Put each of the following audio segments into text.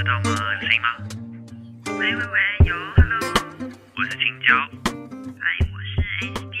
收到吗？有声音吗？喂喂喂，有，Hello，我是青椒。嗨，我是 A 边。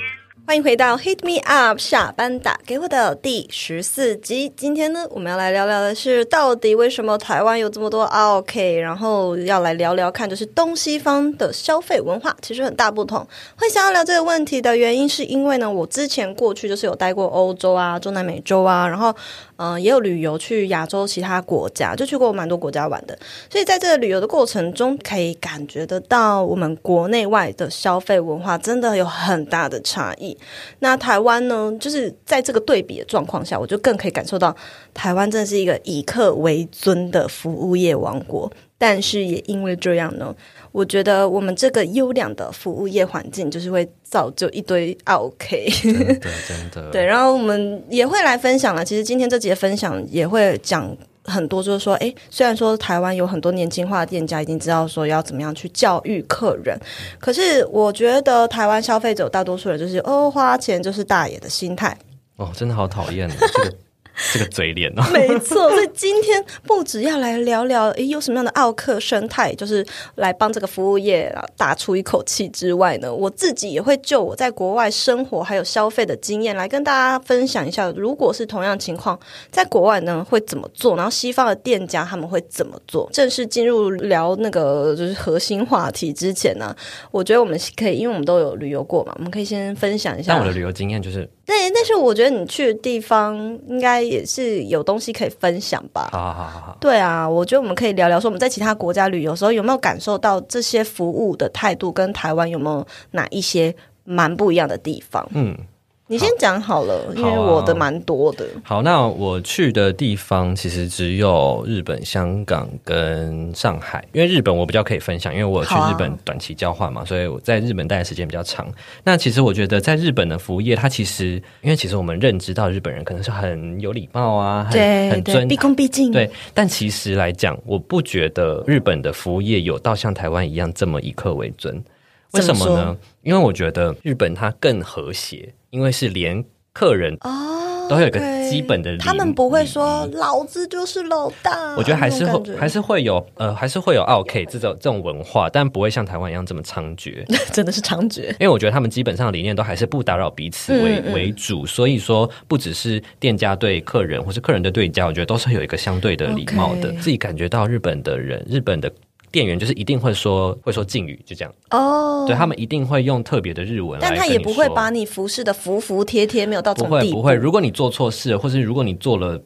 欢迎回到 Hit Me Up 下班打给我的第十四集。今天呢，我们要来聊聊的是，到底为什么台湾有这么多 OK？然后要来聊聊看，就是东西方的消费文化其实很大不同。会想要聊这个问题的原因，是因为呢，我之前过去就是有待过欧洲啊、中南美洲啊，然后嗯、也有旅游去亚洲其他国家，就去过蛮多国家玩的。所以在这个旅游的过程中，可以感觉得到我们国内外的消费文化真的有很大的差异。那台湾呢，就是在这个对比的状况下，我就更可以感受到台湾真的是一个以客为尊的服务业王国。但是也因为这样呢，我觉得我们这个优良的服务业环境，就是会造就一堆 OK。对的真的，对，然后我们也会来分享了。其实今天这节分享也会讲很多，就是说，诶，虽然说台湾有很多年轻化的店家已经知道说要怎么样去教育客人，可是我觉得台湾消费者大多数人就是哦，花钱就是大爷的心态。哦，真的好讨厌哦这个 这个嘴脸哦。没错，所以今天不只要来聊聊，诶，有什么样的奥克生态，就是来帮这个服务业啊打出一口气之外呢，我自己也会就我在国外生活还有消费的经验来跟大家分享一下，如果是同样情况，在国外呢会怎么做，然后西方的店家他们会怎么做。正式进入聊那个就是核心话题之前呢，我觉得我们可以，因为我们都有旅游过嘛，我们可以先分享一下但我的旅游经验就是，对，但是我觉得你去的地方应该也是有东西可以分享吧。好好好好好，对啊，我觉得我们可以聊聊说我们在其他国家旅游的时候有没有感受到这些服务的态度跟台湾有没有哪一些蛮不一样的地方？嗯，你先讲好了，因为我的蛮多的。好，那我去的地方其实只有日本、香港跟上海，因为日本我比较可以分享，因为我有去日本短期交换嘛，所以我在日本待的时间比较长。那其实我觉得在日本的服务业，它其实因为其实我们认知到日本人可能是很有礼貌啊，很对对，很尊毕恭毕敬。对，但其实来讲，我不觉得日本的服务业有到像台湾一样这么以客为尊。为什么呢？因为我觉得日本它更和谐，因为是连客人哦，都会有一个基本的礼他们不会说老子就是老大。我觉得还是会还是会有呃，还是会有 OK 这种这种文化，但不会像台湾一样这么猖獗。真的是猖獗。因为我觉得他们基本上的理念都还是不打扰彼此为、嗯嗯为主，所以说不只是店家对客人，或是客人的对店家，我觉得都是有一个相对的礼貌的。自己感觉到日本的人，日本的店员就是一定会说会说敬语，就这样，哦，对他们一定会用特别的日文但他也不会把你服侍的服服帖帖，没有到。不会不会，如果你做错事，或是如果你做了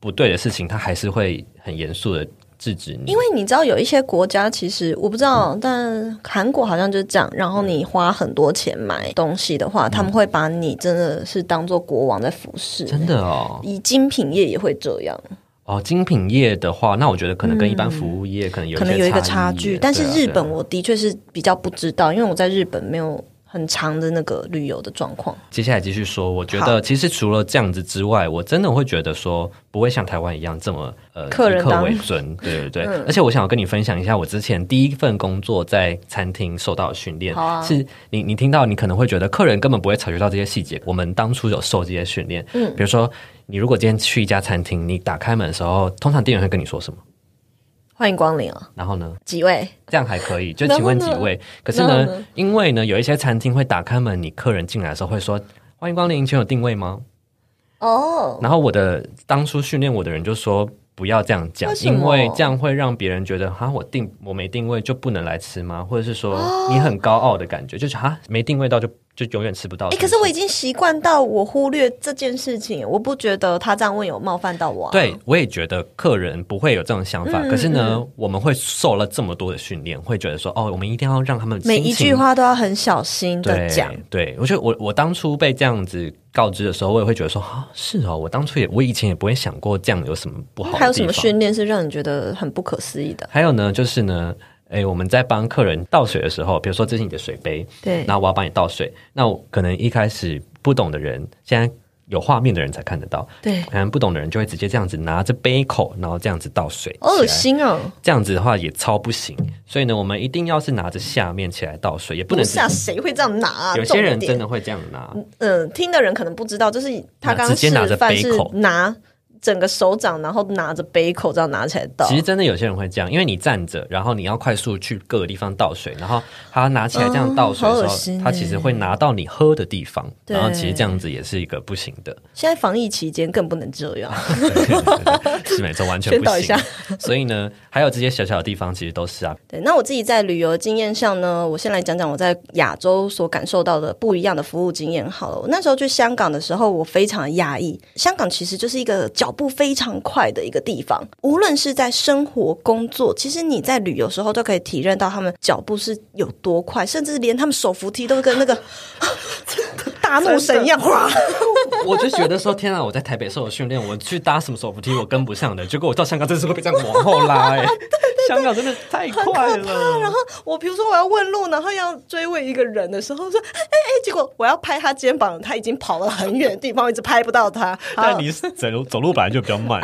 不对的事情，他还是会很严肃的制止你。因为你知道有一些国家，其实我不知道，但韩国好像就是这样。然后你花很多钱买东西的话，他们会把你真的是当做国王在服侍。真的哦以精品业也会这样，哦，精品业的话，那我觉得可能跟一般服务业可能有嗯可能有一个差距。但是日本我的确是比较不知道，因为我在日本没有很长的那个旅游的状况。接下来继续说，我觉得其实除了这样子之外，我真的会觉得说不会像台湾一样这么呃以客为尊，对对对。嗯而且我想要跟你分享一下，我之前第一份工作在餐厅受到的训练，啊是你你听到你可能会觉得客人根本不会察觉到这些细节，我们当初有受这些训练，嗯比如说你如果今天去一家餐厅，你打开门的时候，通常店员会跟你说什么？欢迎光临哦，然后呢？几位？这样还可以，就请问几位？可是呢呢，因为呢，有一些餐厅会打开门，你客人进来的时候会说：“欢迎光临，请有定位吗？”哦，然后我的当初训练我的人就说不要这样讲为，因为这样会让别人觉得哈我定我没定位就不能来吃吗？或者是说你很高傲的感觉，就是哈没定位到就就永远吃不到。哎、可是我已经习惯到我忽略这件事情，我不觉得他这样问有冒犯到我、啊。对，我也觉得客人不会有这种想法，嗯可是呢，我们会受了这么多的训练，会觉得说哦，我们一定要让他们每一句话都要很小心的对讲。对，我觉得我我当初被这样子告知的时候，我也会觉得说啊，是哦，我当初也我以前也不会想过这样有什么不好的。还有什么训练是让你觉得很不可思议的？还有呢，就是呢，诶，我们在帮客人倒水的时候，比如说这是你的水杯，对那我要帮你倒水，那我可能一开始不懂的人，现在有画面的人才看得到，对，可能不懂的人就会直接这样子拿着杯口，然后这样子倒水，好恶。心哦！这样子的话也超不行，所以呢，我们一定要是拿着下面起来倒水，也不能不是啊，谁会这样拿、啊？有些人真的会这样拿，嗯，听的人可能不知道，就是他刚刚直接拿着杯口拿整个手掌，然后拿着杯口这样拿起来倒。其实真的有些人会这样，因为你站着，然后你要快速去各个地方倒水，然后他拿起来这样倒水的时候，他其实会拿到你喝的地方，然后其实这样子也是一个不行的，现在防疫期间更不能这样。对对对对是没错，完全不行。所以呢，还有这些小小的地方，其实都是啊，对，那我自己在旅游经验上呢，我先来讲讲我在亚洲所感受到的不一样的服务经验好了。我那时候去香港的时候，我非常压抑。香港其实就是一个脚步非常快的一个地方，无论是在生活、工作，其实你在旅游时候都可以体认到他们脚步是有多快，甚至连他们手扶梯都跟那个 大怒神一样，哗！我就觉得说，天啊！我在台北受了训练，我去搭什么手扶梯我跟不上的，结果我到香港真是会被这样往后拉、哎，香港真的太快了。然后我比如说我要问路，然后要追问一个人的时候，说哎哎，结果我要拍他肩膀，他已经跑了很远的地方，一直拍不到他。但你是走路走路本来就比较慢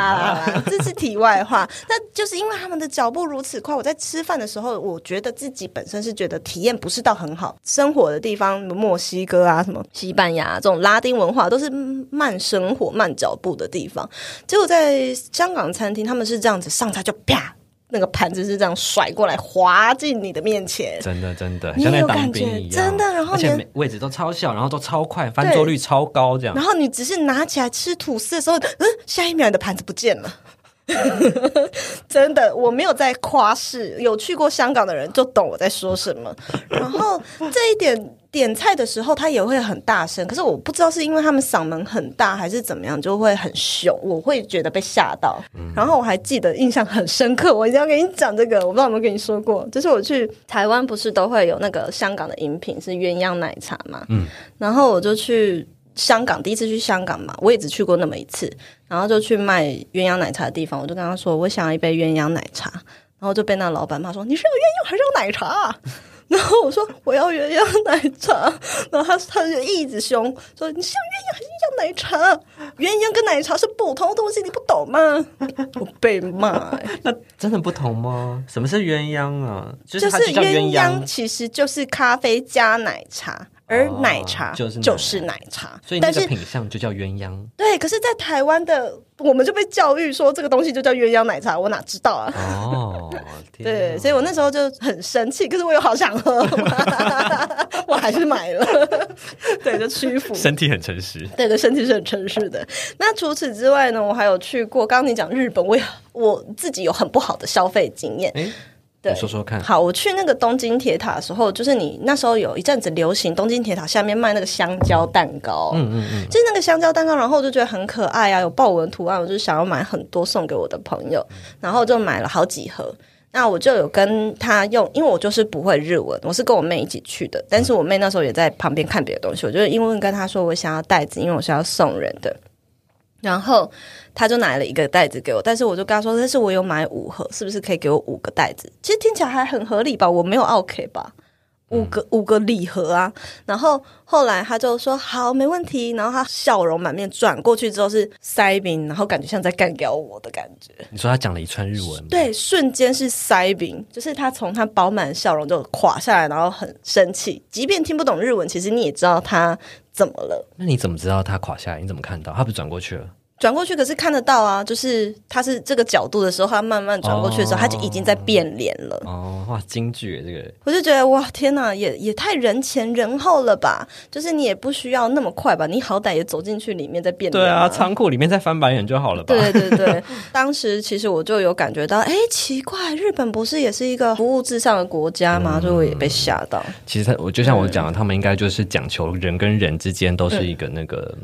这是题外话。那就是因为他们的脚步如此快，我在吃饭的时候，我觉得自己本身是觉得体验不是到很好。生活的地方，墨西哥啊，什么西班牙、这种拉丁文化，都是慢生活、慢脚步的地方。结果在香港餐厅，他们是这样子上菜就啪。那个盘子是这样甩过来，滑进你的面前，真的真的你像在当兵一样，真的然后而且位置都超小，然后都超快，翻桌率超高，这样然。后你只是拿起来吃吐司的时候，嗯，下一秒你的盘子不见了。真的，我没有在夸饰，有去过香港的人就懂我在说什么。然后这一点点菜的时候，他也会很大声，可是我不知道是因为他们嗓门很大还是怎么样，就会很凶，我会觉得被吓到。然后我还记得印象很深刻，我一定要跟你讲这个，我不知道有没有跟你说过，就是我去台湾不是都会有那个香港的饮品是鸳鸯奶茶嘛，嗯，然后我就去。香港第一次去香港嘛，我也只去过那么一次，然后就去卖鸳鸯奶茶的地方，我就跟他说我想要一杯鸳鸯奶茶，然后就被那老板骂说你是要鸳鸯还是要奶茶啊、然后我说我要鸳鸯奶茶，然后他他就一直凶说你是要鸳鸯还是要奶茶？鸳鸯跟奶茶是不同的东西，你不懂吗？我被骂、欸那真的不同吗？什么是鸳鸯啊？就就是鸳鸯，其实就是咖啡加奶茶，而哦奶茶就是奶就是奶茶，所以那个品相就叫鸳鸯。对，可是，在台湾的我们就被教育说这个东西就叫鸳鸯奶茶，我哪知道啊？哦，对，所以我那时候就很生气，可是我又好想喝，我还是买了。对，就屈服。身体很诚实。对的，身体是很诚实的。那除此之外呢，我还有去过。刚刚你讲日本，我也我自己有很不好的消费经验。哎，对你说说看。好，我去那个东京铁塔的时候，就是你那时候有一阵子流行东京铁塔下面卖那个香蕉蛋糕，嗯嗯嗯，就是那个香蕉蛋糕，然后我就觉得很可爱啊，有豹纹图案，我就想要买很多送给我的朋友，然后就买了好几盒。那我就有跟他用，因为我就是不会日文，我是跟我妹一起去的，但是我妹那时候也在旁边看别的东西，我就英文跟她说我想要袋子，因为我是要送人的。然后他就拿了一个袋子给我，但是我就跟他说：“但是我有买五盒，是不是可以给我五个袋子？”其实听起来还很合理吧？我没有 OK 吧？五个、五个礼盒啊！然后后来他就说：“好，没问题。”然后他笑容满面，转过去之后是塞饼，然后感觉像在干掉我的感觉。你说他讲了一串日文，对，瞬间是塞饼，就是他从他饱满的笑容就垮下来，然后很生气。即便听不懂日文，其实你也知道他怎么了。那你怎么知道他垮下来？你怎么看到？他不是转过去了？转过去，可是看得到啊，就是他是这个角度的时候，他慢慢转过去的时候，哦他就已经在变脸了。哦，哇，京剧耶这个我就觉得哇，天哪，也也太人前人后了吧？就是你也不需要那么快吧？你好歹也走进去里面再变脸、对啊，仓库里面再翻白眼就好了吧？对对对，当时其实我就有感觉到，哎，奇怪，日本不是也是一个服务至上的国家吗？所以我也被吓到。其实他，我就像我讲的，他们应该就是讲求人跟人之间都是一个那个。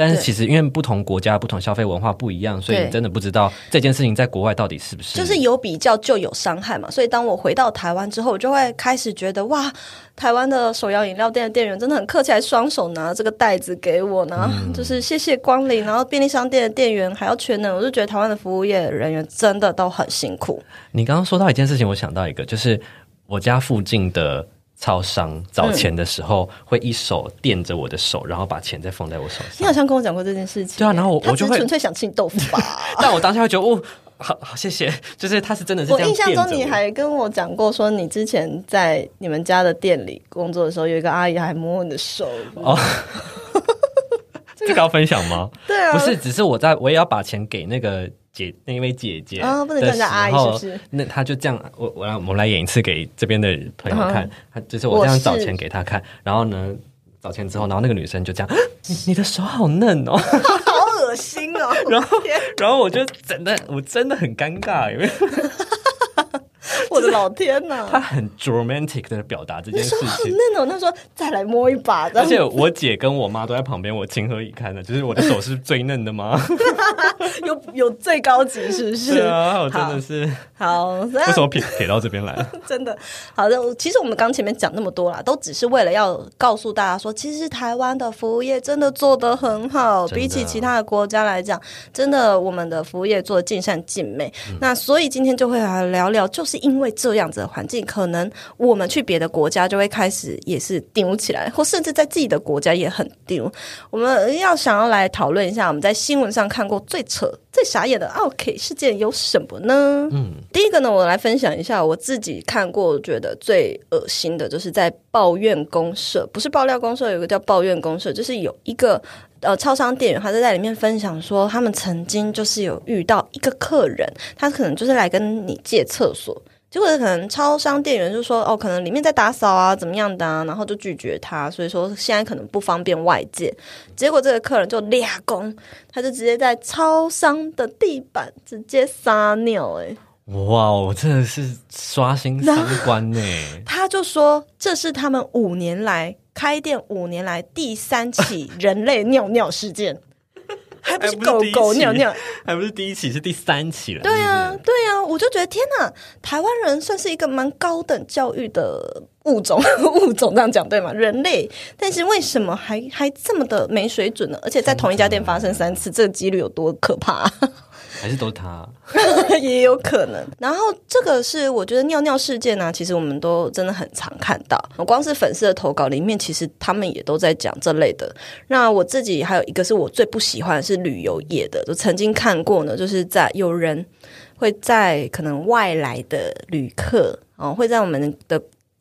但是其实因为不同国家、不同消费文化不一样，所以你真的不知道这件事情在国外到底是不是就是有比较就有伤害嘛，所以当我回到台湾之后，我就会开始觉得哇，台湾的手摇饮料店的店员真的很客气，还双手拿这个袋子给我呢，就是谢谢光临。然后便利商店的店员还要全能，我就觉得台湾的服务业人员真的都很辛苦。你刚刚说到一件事情，我想到一个，就是我家附近的超商找钱的时候，会一手垫着我的手，然后把钱再放在我手上。你好像跟我讲过这件事情，对啊然后我我就是会纯粹想吃你豆腐吧。但我当下会觉得，哦，好好谢谢，就是他是真的是这样我印象中你还跟我讲过，说你之前在你们家的店里工作的时候，有一个阿姨还摸你的手。哦这个要分享吗？对啊，不是，只是我在我也要把钱给那个姐那一位姐姐啊不能叫人家阿姨是不是那他就这样，我我来我们来演一次给这边的朋友看，嗯他就是我这样找钱给他看，然后呢找钱之后，然后那个女生就这样，你 你的手好嫩哦，好恶心哦！然后然后我就真的我真的很尴尬，因为我的老天呐！他很 dramatic 的表达这件事情。嫩哦，他说再来摸一把，而且我姐跟我妈都在旁边，我情何以堪呢？就是我的手是最嫩的吗？有有最高级是不是？对啊，我真的是好，为什么撇撇到这边来了？真的好的。其实我们刚前面讲那么多啦，都只是为了要告诉大家说，其实台湾的服务业真的做得很好，比起其他的国家来讲，真的我们的服务业做的尽善尽美。那所以今天就会来聊聊，就是因为这样子的环境，可能我们去别的国家就会开始也是丢起来，或甚至在自己的国家也很丢。我们要想要来讨论一下，我们在新闻上看过最扯、最傻眼的 OK 事件有什么呢？嗯，第一个呢，我来分享一下我自己看过觉得最恶心的，就是在抱怨公社，不是爆料公社，有一个叫抱怨公社，就是有一个。呃，超商店员他就在里面分享说，他们曾经就是有遇到一个客人，他可能就是来跟你借厕所，结果可能超商店员就说哦，可能里面在打扫啊，怎么样的啊，然后就拒绝他，所以说现在可能不方便外借。结果这个客人就俩工，他就直接在超商的地板直接撒尿、欸，哇，我真的是刷新三观呢！他就说这是他们五年来开店五年来第三起人类尿尿事件，还不是狗狗尿尿。还不是第一期，是第三期了。对啊对啊，我就觉得天哪，台湾人算是一个蛮高等教育的物种，物种这样讲对吗？人类，但是为什么还还这么的没水准呢？而且在同一家店发生三次，这个几率有多可怕、还是都是他。也有可能。然后这个是我觉得尿尿事件呢、其实我们都真的很常看到。光是粉丝的投稿里面，其实他们也都在讲这类的。那我自己还有一个是我最不喜欢的是旅游业的，就曾经看过呢，就是在有人会在可能外来的旅客哦，会在我们的。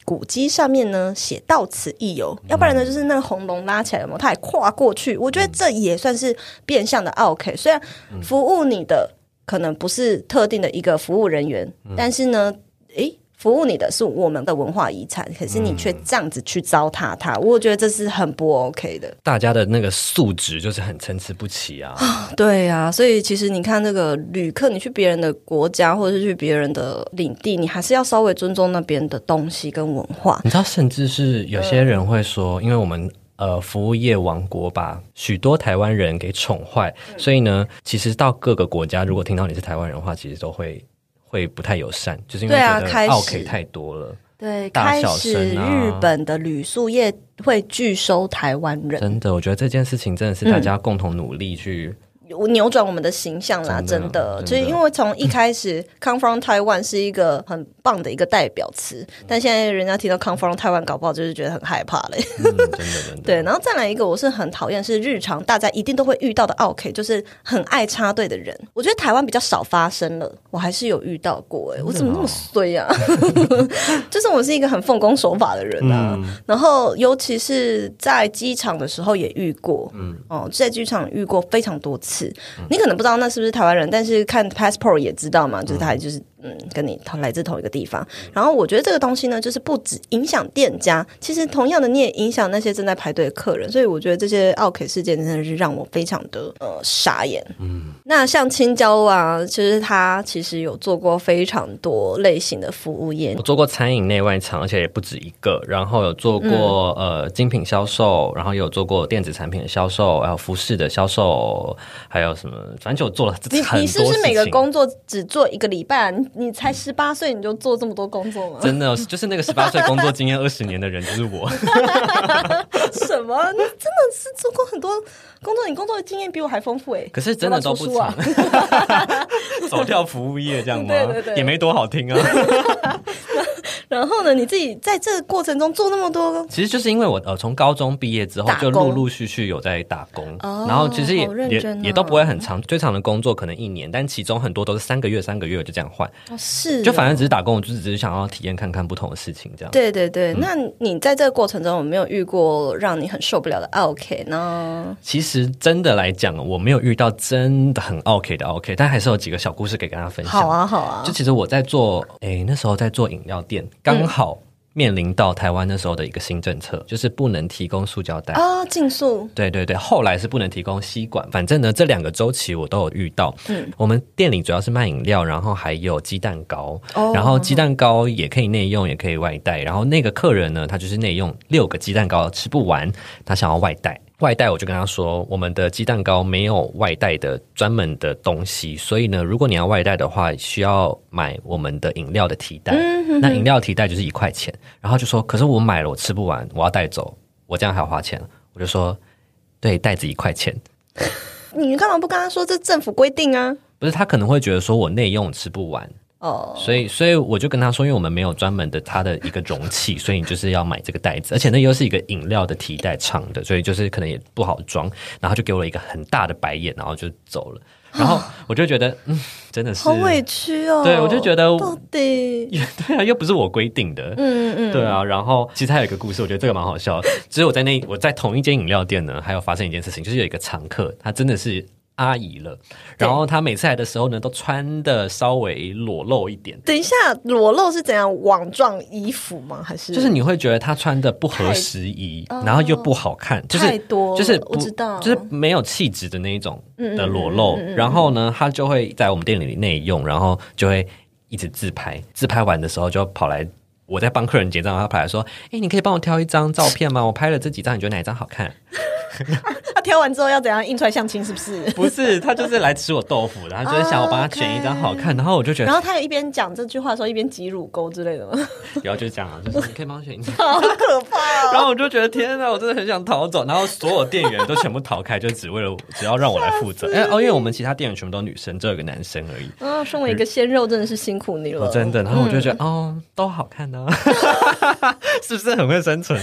古迹上面呢写“到此一游”，要不然呢就是那个红龙拉起来了嘛，他还跨过去，我觉得这也算是变相的 OK。虽然服务你的可能不是特定的一个服务人员，但是呢，诶，服务你的是我们的文化遗产，可是你却这样子去糟蹋它，我觉得这是很不 OK 的。大家的那个素质就是很参差不齐啊。对啊，所以其实你看，这个旅客，你去别人的国家或者是去别人的领地，你还是要稍微尊重那边的东西跟文化。你知道，甚至是有些人会说，因为我们。呃，服务业王国把许多台湾人给宠坏，所以呢，其实到各个国家，如果听到你是台湾人的话，其实都会会不太友善，就是因为对啊觉得开始 OK 太多了。对，大小开始日本的旅宿业会拒收台湾人，真的，我觉得这件事情真的是大家共同努力去。扭转我们的形象啦，真的就是因为从一开始 “come from Taiwan” 是一个很棒的一个代表词，但现在人家提到 “come from Taiwan”，搞不好就是觉得很害怕嘞。嗯，真的真的。对，然后再来一个，我是很讨厌是日常大家一定都会遇到的 OK，就是很爱插队的人。我觉得台湾比较少发生了，我还是有遇到过、欸。哎，我怎么那么衰啊？就是我是一个很奉公守法的人啊。然后尤其是在机场的时候也遇过，嗯，哦，在机场遇过非常多次。你可能不知道那是不是台湾人，但是看 passport 也知道嘛，就是他就是。嗯，跟你同来自同一个地方，然后我觉得这个东西呢，就是不止影响店家，其实同样的你也影响那些正在排队的客人，所以我觉得这些奥 K 事件真的是让我非常的呃傻眼。嗯，那像青椒啊，其实他其实有做过非常多类型的服务业我，做过餐饮内外场，而且也不止一个。然后有做过、呃精品销售，然后也有做过电子产品的销售，还有服饰的销售，还有什么，反正就做了你你是不是每个工作只做一个礼拜啊？你你才十八岁你就做这么多工作吗？真的就是那个十八岁工作经验二十年的人，就是我。什么？你真的是做过很多工作，你工作的经验比我还丰富哎、可是真的都不长 走跳服务业这样吗？对对对也没多好听啊。然后呢，你自己在这个过程中做那么多，其实就是因为我呃从高中毕业之后就陆陆续续有在打工，哦然后其实也也都不会很长，最长的工作可能一年，但其中很多都是三个月三个月就这样换，哦、是就反正正只是打工，我就只是想要体验看看不同的事情这样。对对对。嗯那你在这个过程中有没有遇过让你很受不了的 OK 呢？其实真的来讲，我没有遇到真的很 OK 的 OK，但还是有几个小故事可以跟大家分享。好啊，好啊就，其实我在做，诶，那时候在做饮料店，刚好面临到台湾那时候的一个新政策，就是不能提供塑胶袋。啊，竞速对对对，后来是不能提供吸管，反正呢，这两个周期我都有遇到。嗯，我们店里主要是卖饮料，然后还有鸡蛋糕，哦然后鸡蛋糕也可以内用，也可以外带。然后那个客人呢，他就是内用六个鸡蛋糕吃不完，他想要外带。外带我就跟他说，我们的鸡蛋糕没有外带的专门的东西，所以呢，如果你要外带的话，需要买我们的饮料的提袋。那饮料提袋就是一块钱，然后就说，可是我买了我吃不完，我要带走，我这样还要花钱。我就说，对，袋子一块钱。你干嘛不跟他说这政府规定啊？不是他可能会觉得说我内用吃不完，哦，所以所以我就跟他说，因为我们没有专门的它的一个容器，所以你就是要买这个袋子，而且那又是一个饮料的提袋长的，所以就是可能也不好装。然后就给我一个很大的白眼，然后就走了。然后 我就觉得，嗯，真的是好委屈哦。对我就觉得到底，对啊，又不是我规定的，嗯嗯，对啊，然后其实还有一个故事，我觉得这个蛮好笑。只是我在那我在同一间饮料店呢，还有发生一件事情，就是有一个常客，他真的是阿姨了，然后她每次来的时候呢，都穿的稍微裸露一点。等一下，裸露是怎样网状衣服吗？还是就是你会觉得她穿的不合时宜，然后又不好看，就是太多就是不我知道就是没有气质的那一种嗯的裸露。然后呢，她就会在我们店里内用，然后就会一直自拍，自拍完的时候就跑来。我在帮客人结账，他跑来说：“哎、你可以帮我挑一张照片吗？我拍了这几张，你觉得哪一张好看 他挑完之后要怎样印出来相亲？是不是？”？不是，他就是来吃我豆腐的，他就是想我帮他选一张好看。然后我就觉得，然后他也一边讲这句话的时候，一边挤乳沟之类的吗？然后就这样啊，就是你可以帮我选一张。好可怕哦！然后我就觉得天哪，我真的很想逃走。然后所有店员都全部逃开，就只为了只要让我来负责。哎哦，因为我们其他店员全部都女生，只有一个男生而已。啊，身为一个鲜肉，真的是辛苦你了，我真的，然后我就觉得、哦，都好看呢、是不是很会生存？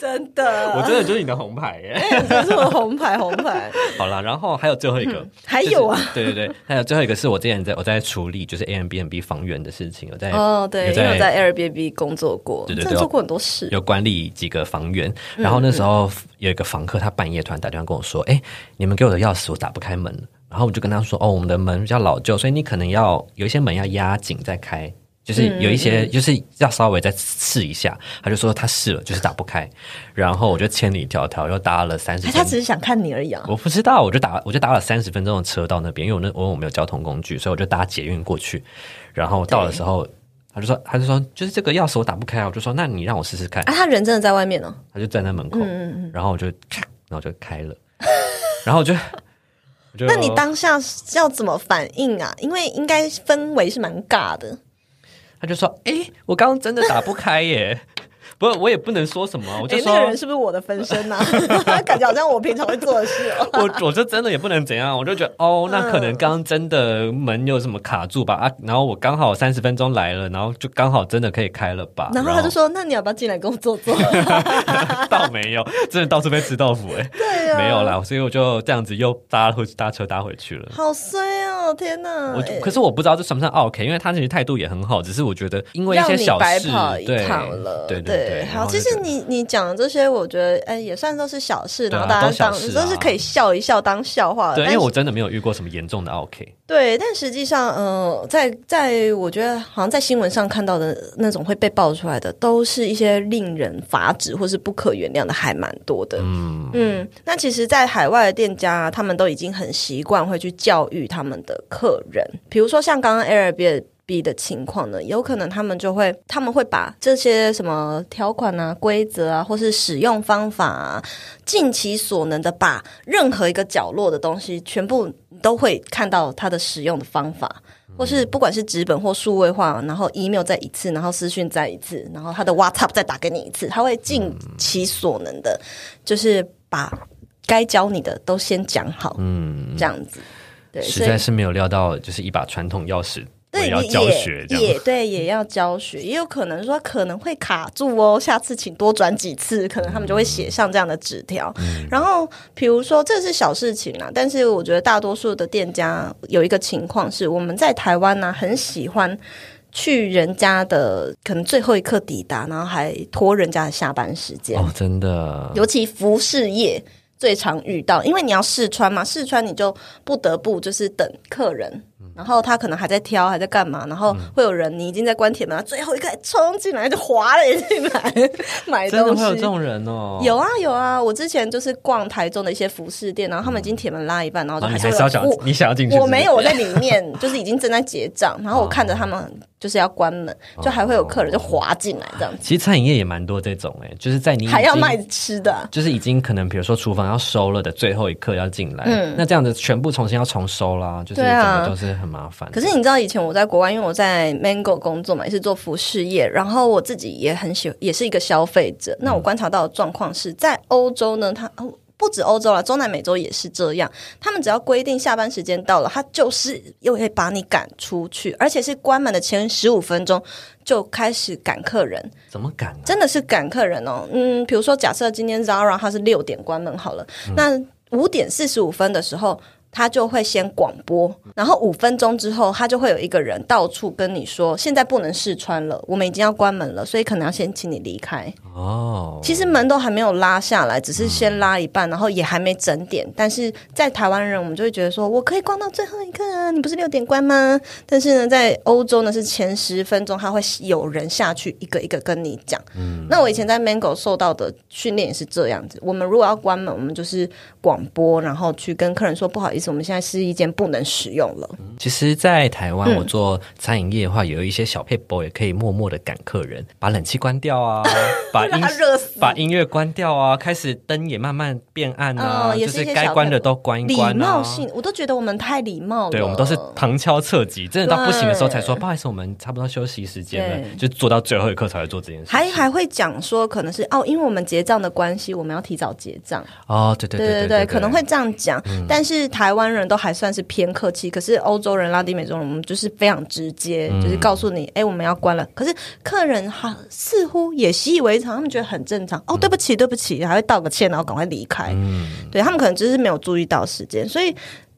真的，我真的就是你的红牌耶。这是我红牌红牌，好了，然后还有最后一个，还有啊，就是对对对，还有最后一个是我之前在我在处理就是 A M B N B 房源的事情，我在哦，对，有因为我在 Airbnb 工作过，对对对做过很多事。有管理几个房源，然后那时候有一个房客，他半夜突然打电话跟我说：“哎、你们给我的钥匙我打不开门。”然后我就跟他说：“哦，我们的门比较老旧，所以你可能要有一些门要压紧再开，就是有一些就是要稍微再试一下。”他就说他试了，就是打不开。然后我就千里迢迢又搭了三十他只是想看你而已啊。我不知道，我就打我就打了三十分钟的车到那边，因为我那我我没有交通工具，所以我就搭捷运过去。然后到的时候，他就说他就说就是这个钥匙我打不开啊，我就说那你让我试试看。啊，他人真的在外面哦。他就站在门口，嗯然后我就咔，然后就开了，然后我就，我就那你当下要怎么反应啊？因为应该氛围是蛮尬的。他就说，哎、我刚刚真的打不开耶，不，我也不能说什么，我就哎，说，那个人是不是我的分身啊？感觉好像我平常会做的事哦。我我就真的也不能怎样，我就觉得哦，那可能刚刚真的门有什么卡住吧啊，然后我刚好三十分钟来了，然后就刚好真的可以开了吧，然后他就说：“那你要不要进来跟我坐坐 倒没有，真的到处被吃豆腐哎，？”对啊，没有啦，所以我就这样子又搭回搭车搭回去了。好衰哦！天哪！我哎可是我不知道这算不算 OK，因为他其实态度也很好，只是我觉得因为一些小事对了，对对对。好，其实你你讲的这些，我觉得哎，也算都是小事，大家当都是可以笑一笑当笑话的。对，因为我真的没有遇过什么严重的 OK。对，但实际上，呃，在在我觉得好像在新闻上看到的那种会被爆出来的，都是一些令人发指或是不可原谅的，还蛮多的。嗯，嗯，那其实，在海外的店家，他们都已经很习惯会去教育他们的客人，比如说像刚刚 Airbnb 的情况呢，有可能他们就会他们会把这些什么条款啊、规则啊，或是使用方法啊，尽其所能的把任何一个角落的东西，全部都会看到它的使用的方法。或是不管是纸本或数位化，然后 email 再一次，然后私讯再一次，然后他的 WhatsApp 再打给你一次，他会尽其所能的，就是把该教你的都先讲好，嗯，这样子。对，实在是没有料到，就是一把传统钥匙我也要你教学也对，也要教学，也有可能说可能会卡住哦，下次请多转几次，可能他们就会写上这样的纸条。嗯然后比如说这是小事情啦，但是我觉得大多数的店家有一个情况是，我们在台湾呢、很喜欢。去人家的可能最后一刻抵达，然后还拖人家的下班时间。哦，真的，尤其服饰业最常遇到，因为你要试穿嘛，试穿你就不得不就是等客人，然后他可能还在挑，还在干嘛，然后会有人你已经在关铁门了，最后一个冲进来就滑了进来 买真的东西。会有这种人哦。有啊有啊，我之前就是逛台中的一些服饰店，然后他们已经铁门拉一半，然后就啊，还是要想，你想要进去？我没有，我在里面，就是已经正在结账，然后我看着他们就是要关门，就还会有客人就滑进来这样子，其实餐饮业也蛮多这种哎，就是在你还要卖吃的啊。就是已经可能比如说厨房要收了的最后一刻要进来，嗯那这样子全部重新要重收啦，就是整个都是很麻烦。可是你知道以前我在国外，因为我在 Mango 工作嘛，也是做服饰业，然后我自己也很喜，也是一个消费者。那我观察到的状况是在欧洲呢，它哦不止欧洲了，中南美洲也是这样。他们只要规定下班时间到了，他就是又会把你赶出去，而且是关门的前十五分钟就开始赶客人。怎么敢呢？真的是赶客人哦。嗯，比如说假设今天 Zara 它是六点关门好了，那五点四十五分的时候。他就会先广播，然后五分钟之后，他就会有一个人到处跟你说，现在不能试穿了，我们已经要关门了，所以可能要先请你离开。哦，其实门都还没有拉下来，只是先拉一半，然后也还没整点。但是在台湾人，我们就会觉得说，我可以逛到最后一个啊，你不是六点关吗？但是呢，在欧洲呢是前十分钟，他会有人下去一个一个跟你讲。嗯那我以前在 Mango 受到的训练也是这样子。我们如果要关门，我们就是广播，然后去跟客人说不好意思，我们现在试衣间不能使用了。其实，在台湾嗯我做餐饮业的话，有一些小配博也可以默默的赶客人，把冷气关掉啊，把音热把音乐关掉啊，开始灯也慢慢变暗啊，就是该关的都关一礼关啊。貌性，我都觉得我们太礼貌了。对，我们都是旁敲侧击，真的到不行的时候才说不好意思，我们差不多休息时间了，就做到最后一刻才会做这件事。还还会讲说，可能是哦，因为我们结账的关系，我们要提早结账。哦，对对对对对，可能会这样讲。但是台湾人都还算是偏客气，可是欧洲人、拉丁美洲人，我们就是非常直接，就是告诉你，哎、我们要关了。可是客人哈似乎也习以为常，他们觉得很正常。哦，对不起，对不起，还会道个歉，然后赶快离开。对他们可能只是没有注意到时间，所以。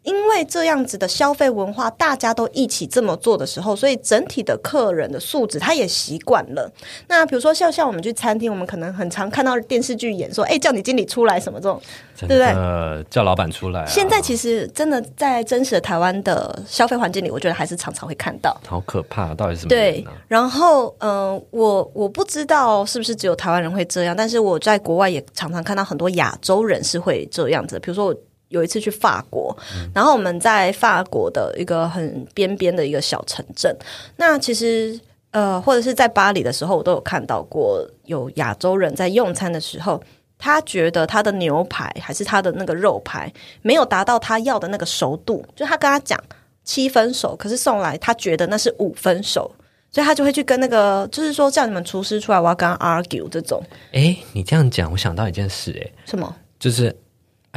因为这样子的消费文化，大家都一起这么做的时候，所以整体的客人的素质他也习惯了。那比如说像像我们去餐厅，我们可能很常看到电视剧演说，哎，叫你经理出来什么这种，对不对呃叫老板出来啊。现在其实真的在真实的台湾的消费环境里，我觉得还是常常会看到。好可怕，到底是什么对然后嗯、呃我我不知道是不是只有台湾人会这样，但是我在国外也常常看到很多亚洲人是会这样子。比如说我有一次去法国，然后我们在法国的一个很边边的一个小城镇，那其实。呃，或者是在巴黎的时候，我都有看到过有亚洲人在用餐的时候，他觉得他的牛排还是他的那个肉排没有达到他要的那个熟度，就他跟他讲七分熟，可是送来他觉得那是五分熟，所以他就会去跟那个，就是说叫你们厨师出来，我要跟他 argue 这种哎，你这样讲，我想到一件事，哎，什么。就是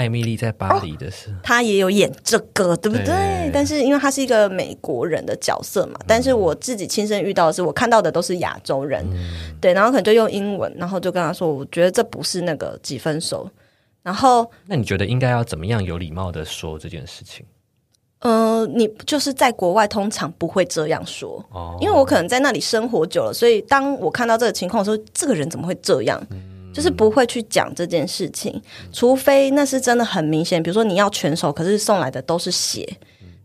艾米丽在巴黎的事。她也有演这个，对不对？对但是因为她是一个美国人的角色嘛，但是我自己亲身遇到的是，我看到的都是亚洲人，对，然后可能就用英文，然后就跟他说，我觉得这不是那个几分熟，然后那你觉得应该要怎么样有礼貌的说这件事情？呃，你就是在国外通常不会这样说，哦因为我可能在那里生活久了，所以当我看到这个情况的时候，这个人怎么会这样？就是不会去讲这件事情，除非那是真的很明显，比如说你要全熟，可是送来的都是血，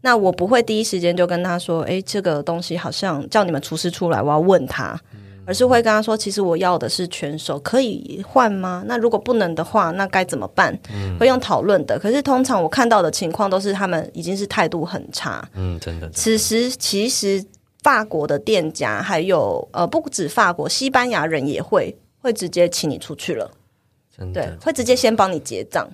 那我不会第一时间就跟他说，诶，这个东西好像叫你们厨师出来，我要问他。而是会跟他说，其实我要的是全熟，可以换吗？那如果不能的话，那该怎么办？会用讨论的。可是通常我看到的情况都是他们已经是态度很差，嗯，真的，真的此时其实法国的店家还有呃不止法国，西班牙人也会会直接请你出去了，对会直接先帮你结账。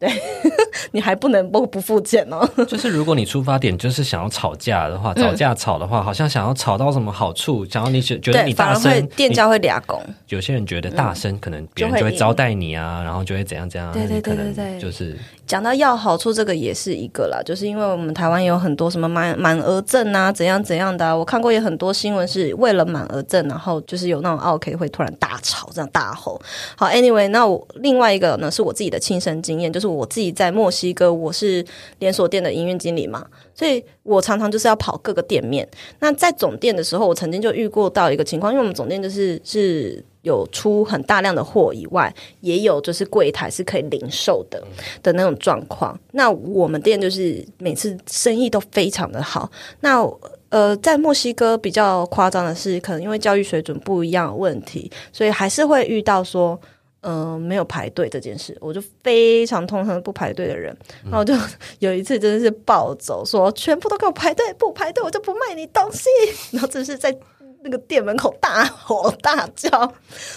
你还不能不不付钱哦。就是如果你出发点就是想要吵架的话，吵架吵的话，好像想要吵到什么好处，想要你觉觉得，你反而会大声，店家会俩拱。有些人觉得大声，可能别人就会招待你啊，然后就会怎样怎样，对对对对对就是讲到要好处，这个也是一个啦，就是因为我们台湾有很多什么满满额赠啊，怎样怎样的、啊，我看过有很多新闻是为了满额赠，然后就是有那种 OK 会突然大吵，这样大吼。好，Anyway，那我另外一个呢是我自己的亲身经验，就是我自己在墨西哥，我是连锁店的营运经理嘛，所以我常常就是要跑各个店面。那在总店的时候，我曾经就遇过到一个情况，因为我们总店就是是有出很大量的货以外，也有就是柜台是可以零售的的那种状况。那我们店就是每次生意都非常的好。那呃，在墨西哥比较夸张的是，可能因为教育水准不一样的问题，所以还是会遇到说。嗯、没有排队这件事，我就非常痛恨不排队的人。然后就有一次真的是暴走，说全部都给我排队，不排队我就不卖你东西。然后这是在那个店门口大吼大叫，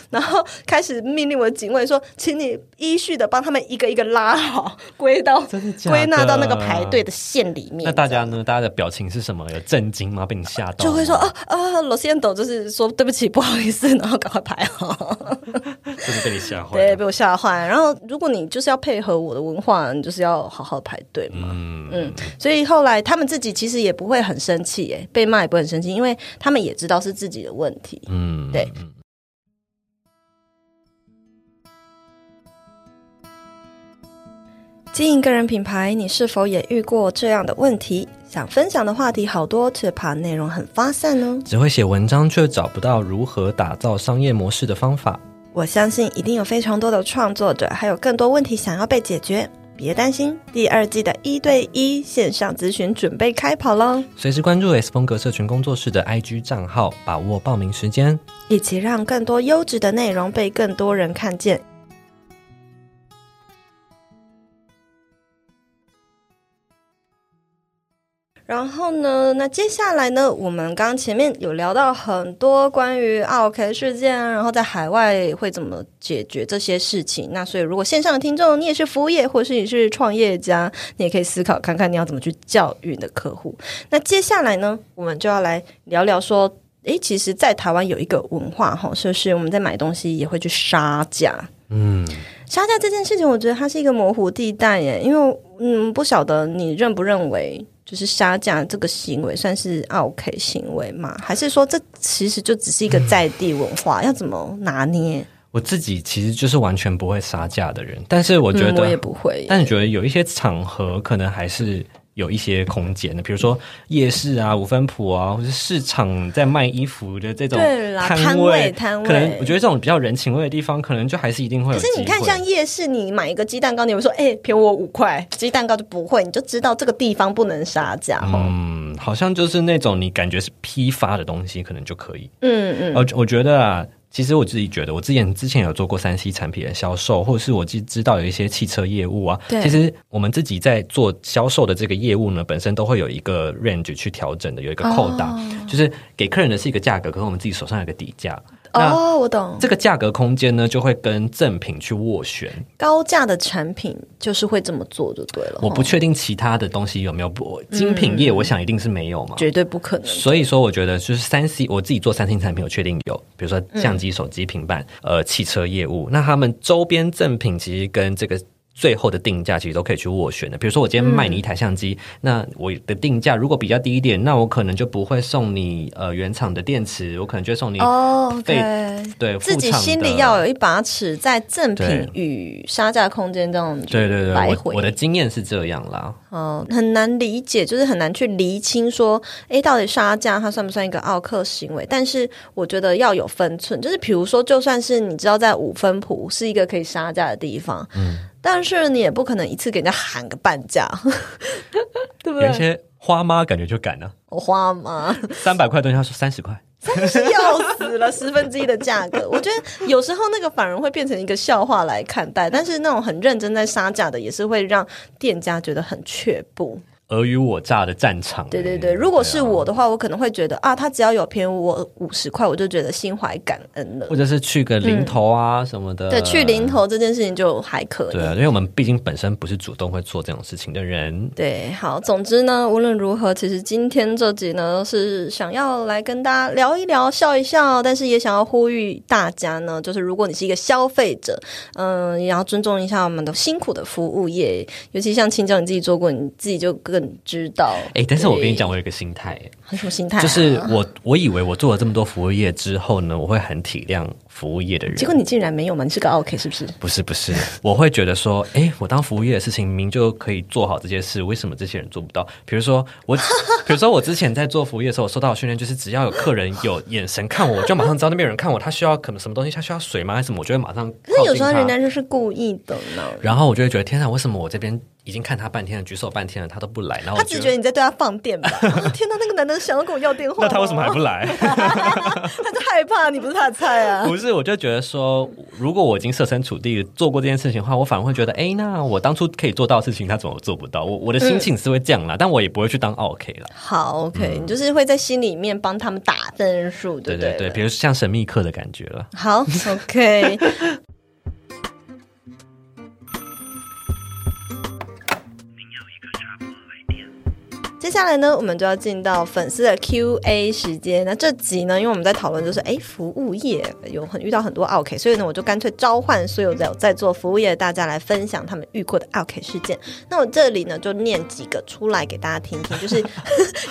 然后开始命令我的警卫说：“请你依序的帮他们一个一个拉好，归到 归纳到那个排队的线里面。”那大家呢？大家的表情是什么？有震惊吗？被你吓到？就会说啊啊，罗先斗就是说对不起，不好意思，然后赶快排好。真的被你吓坏对，被我吓坏。然后，如果你就是要配合我的文化，你就是要好好排队嘛。嗯嗯，所以后来他们自己其实也不会很生气，耶，被骂也不会很生气，因为他们也知道是自己的问题。嗯，对经营个人品牌，你是否也遇过这样的问题？想分享的话题好多，却怕内容很发散呢？只会写文章，却找不到如何打造商业模式的方法。我相信一定有非常多的创作者，还有更多问题想要被解决。别担心，第二季的一对一线上咨询准备开跑喽！随时关注 S 风格社群工作室的 IG 账号，把握报名时间。一起让更多优质的内容被更多人看见。然后呢，那接下来呢，我们刚刚前面有聊到很多关于 OK 事件啊，然后在海外会怎么解决这些事情。那所以，如果线上的听众你也是服务业，或是你是创业家，你也可以思考看看你要怎么去教育你的客户。那接下来呢，我们就要来聊聊说。诶，其实，在台湾有一个文化哈，就是我们在买东西也会去杀价。嗯，杀价这件事情，我觉得它是一个模糊地带耶，因为嗯，不晓得你认不认为，就是杀价这个行为算是 OK 行为吗？还是说这其实就只是一个在地文化，要怎么拿捏？我自己其实就是完全不会杀价的人，但是我觉得，嗯我也不会。但你觉得有一些场合可能还是有一些空间的，比如说夜市啊、五分铺啊，或者市场在卖衣服的这种摊摊位摊位可能我觉得这种比较人情味的地方，可能就还是一定会有机会。可是你看，像夜市，你买一个鸡蛋糕，你会说，哎、便宜我五块，鸡蛋糕就不会，你就知道这个地方不能杀价。嗯，好像就是那种你感觉是批发的东西，可能就可以。嗯嗯，我我觉得啊，其实我自己觉得，我之前之前有做过三 C 产品的销售，或者是我知知道有一些汽车业务啊。对其实我们自己在做销售的这个业务呢，本身都会有一个 range 去调整的，有一个扣打，就是给客人的是一个价格，可是我们自己手上有个底价。那哦，我懂。这个价格空间呢，就会跟赠品去斡旋。高价的产品就是会这么做就对了。我不确定其他的东西有没有不精品业，我想一定是没有嘛。绝对不可能。所以说，我觉得就是三 C，我自己做三星产品，我确定有，比如说相机、手机、平板，呃，汽车业务。那他们周边赠品其实跟这个最后的定价其实都可以去斡旋的。比如说，我今天卖你一台相机，那我的定价如果比较低一点，那我可能就不会送你呃原厂的电池，我可能就会送你哦，费对，对自己心里要有一把尺，在赠品对与杀价空间这样对对对，来回。我的经验是这样啦。嗯，很难理解，就是很难去厘清说，哎，到底杀价它算不算一个奥克行为？但是我觉得要有分寸，就是比如说，就算是你知道在五分铺是一个可以杀价的地方，嗯，但是你也不可能一次给人家喊个半价，对不对？有些花妈感觉就敢了，我花妈？三百块东西他说三十块，笑死了，十分之一的价格。我觉得有时候那个反而会变成一个笑话来看待，但是那种很认真在杀价的，也是会让店家觉得很却步。尔虞我诈的战场。对对哎对，如果是啊我的话，我可能会觉得啊，他只要有便宜我五十块，我就觉得心怀感恩了或。者是去个零头啊什么的。对，去零。头这件事情就还可以。对啊，因为我们毕竟本身不是主动会做这种事情的人。对，好，总之呢，无论如何，其实今天这集呢是想要来跟大家聊一聊、笑一笑，但是也想要呼吁大家呢，就是如果你是一个消费者，嗯、也要尊重一下我们的辛苦的服务业，尤其像青椒你自己做过，你自己就更知道。哎，但是我跟你讲，我有一个心态，很什么心态、啊？就是我我以为我做了这么多服务业之后呢，我会很体谅服务业的人。结果你竟然没有吗？你是个 OK 是不是？不是不是，我会觉得说，哎，我当服务业的事情明明就可以做好这些事，为什么这些人做不到？比如说我，比如说我之前在做服务业的时候，我受到的训练就是，只要有客人有眼神看我，我就马上知道那边有人看我，他需要可能什么东西，他需要水吗？还是什么？我就会马上可是有时候人家就是故意的呢。然后我就会觉得，天啊，为什么我这边已经看他半天了，举手半天了，他都不来？然后我他只觉得你在对他放电吧？哦天哪，那个男的想要跟我要电话，那他为什么还不？来？他就害怕你不是他的菜啊。不是，我就觉得说，如果我已经设身处地做过这件事情的话，我反而会觉得，哎，那我当初可以做到的事情，他怎么做不到？我我的心情是会这样啦，但我也不会去当 OK 了。好，OK，、你就是会在心里面帮他们打分数，对不对对对对，比如像神秘客的感觉了。好，OK。下来呢，我们就要进到粉丝的 Q&A 时间。那这集呢，因为我们在讨论就是，哎，服务业有很遇到很多 OK，所以呢，我就干脆召唤所有在在做服务业的大家来分享他们遇过的 OK 事件。那我这里呢，就念几个出来给大家听听。就是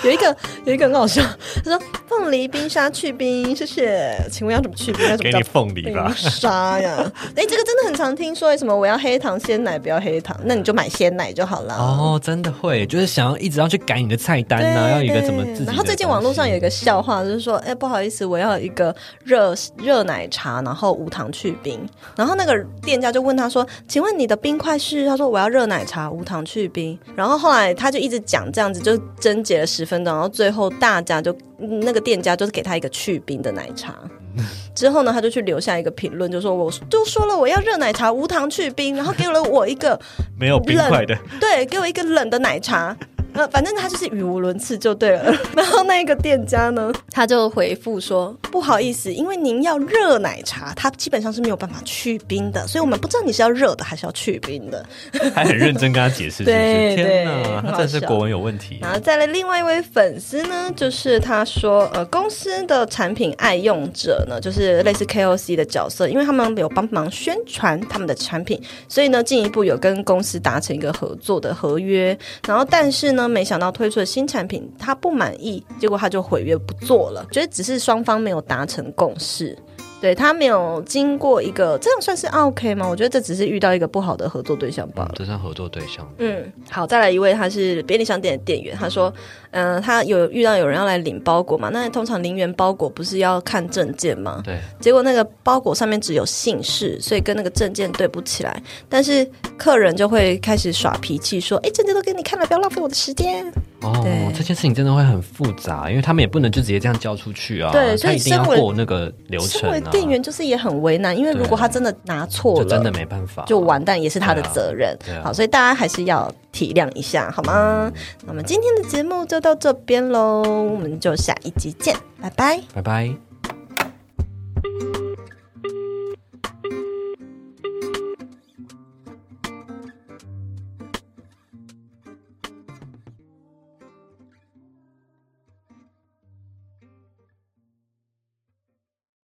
有一个有一个很好笑，他说凤梨冰沙去冰，谢谢。请问要怎么去冰？要怎么叫给你凤梨冰吧，沙呀？哎，这个真的很常听说，为什么我要黑糖鲜奶，不要黑糖，那你就买鲜奶就好了。哦，真的会，就是想要一直要去改你的菜单呐、要有一个怎么。然后最近网络上有一个笑话，就是说，哎，不好意思，我要一个热热奶茶，然后无糖去冰。然后那个店家就问他说：“请问你的冰块是？”他说：“我要热奶茶，无糖去冰。”然后后来他就一直讲这样子，就争结了十分钟，然后最后大家就嗯那个店家就是给他一个去冰的奶茶。之后呢，他就去留下一个评论，就说：“我就说了我要热奶茶，无糖去冰，然后给了我一个没有冰块的，对，给我一个冷的奶茶。呃，反正他就是语无伦次就对了。然后那个店家呢，他就回复说：“不好意思，因为您要热奶茶，它基本上是没有办法去冰的，所以我们不知道你是要热的还是要去冰的。还很认真跟他解释？对对天哪，很好他真的是国文有问题”。然后再来另外一位粉丝呢，就是他说：“呃，公司的产品爱用者呢，就是类似 KOC 的角色，因为他们有帮忙宣传他们的产品，所以呢，进一步有跟公司达成一个合作的合约。然后，但是呢，没想到推出的新产品他不满意，结果他就毁约不做了。觉得只是双方没有达成共识。对他没有经过一个，这样算是 OK 吗？我觉得这只是遇到一个不好的合作对象罢了。这算合作对象，嗯，好，再来一位，他是便利商店的店员，他说，嗯、他有遇到有人要来领包裹嘛？那通常零元包裹不是要看证件吗？对，结果那个包裹上面只有姓氏，所以跟那个证件对不起来。但是客人就会开始耍脾气，说：“哎，证件都给你看了，不要浪费我的时间。哦，这件事情真的会很复杂，因为他们也不能就直接这样交出去啊，对所以一定要身为过那个流”程身为啊，店员就是也很为难，因为如果他真的拿错了，就真的没办法，就完蛋，也是他的责任。啊啊好，所以大家还是要体谅一下，好吗？那么今天的节目就到这边喽，我们就下一集见，拜拜。拜拜。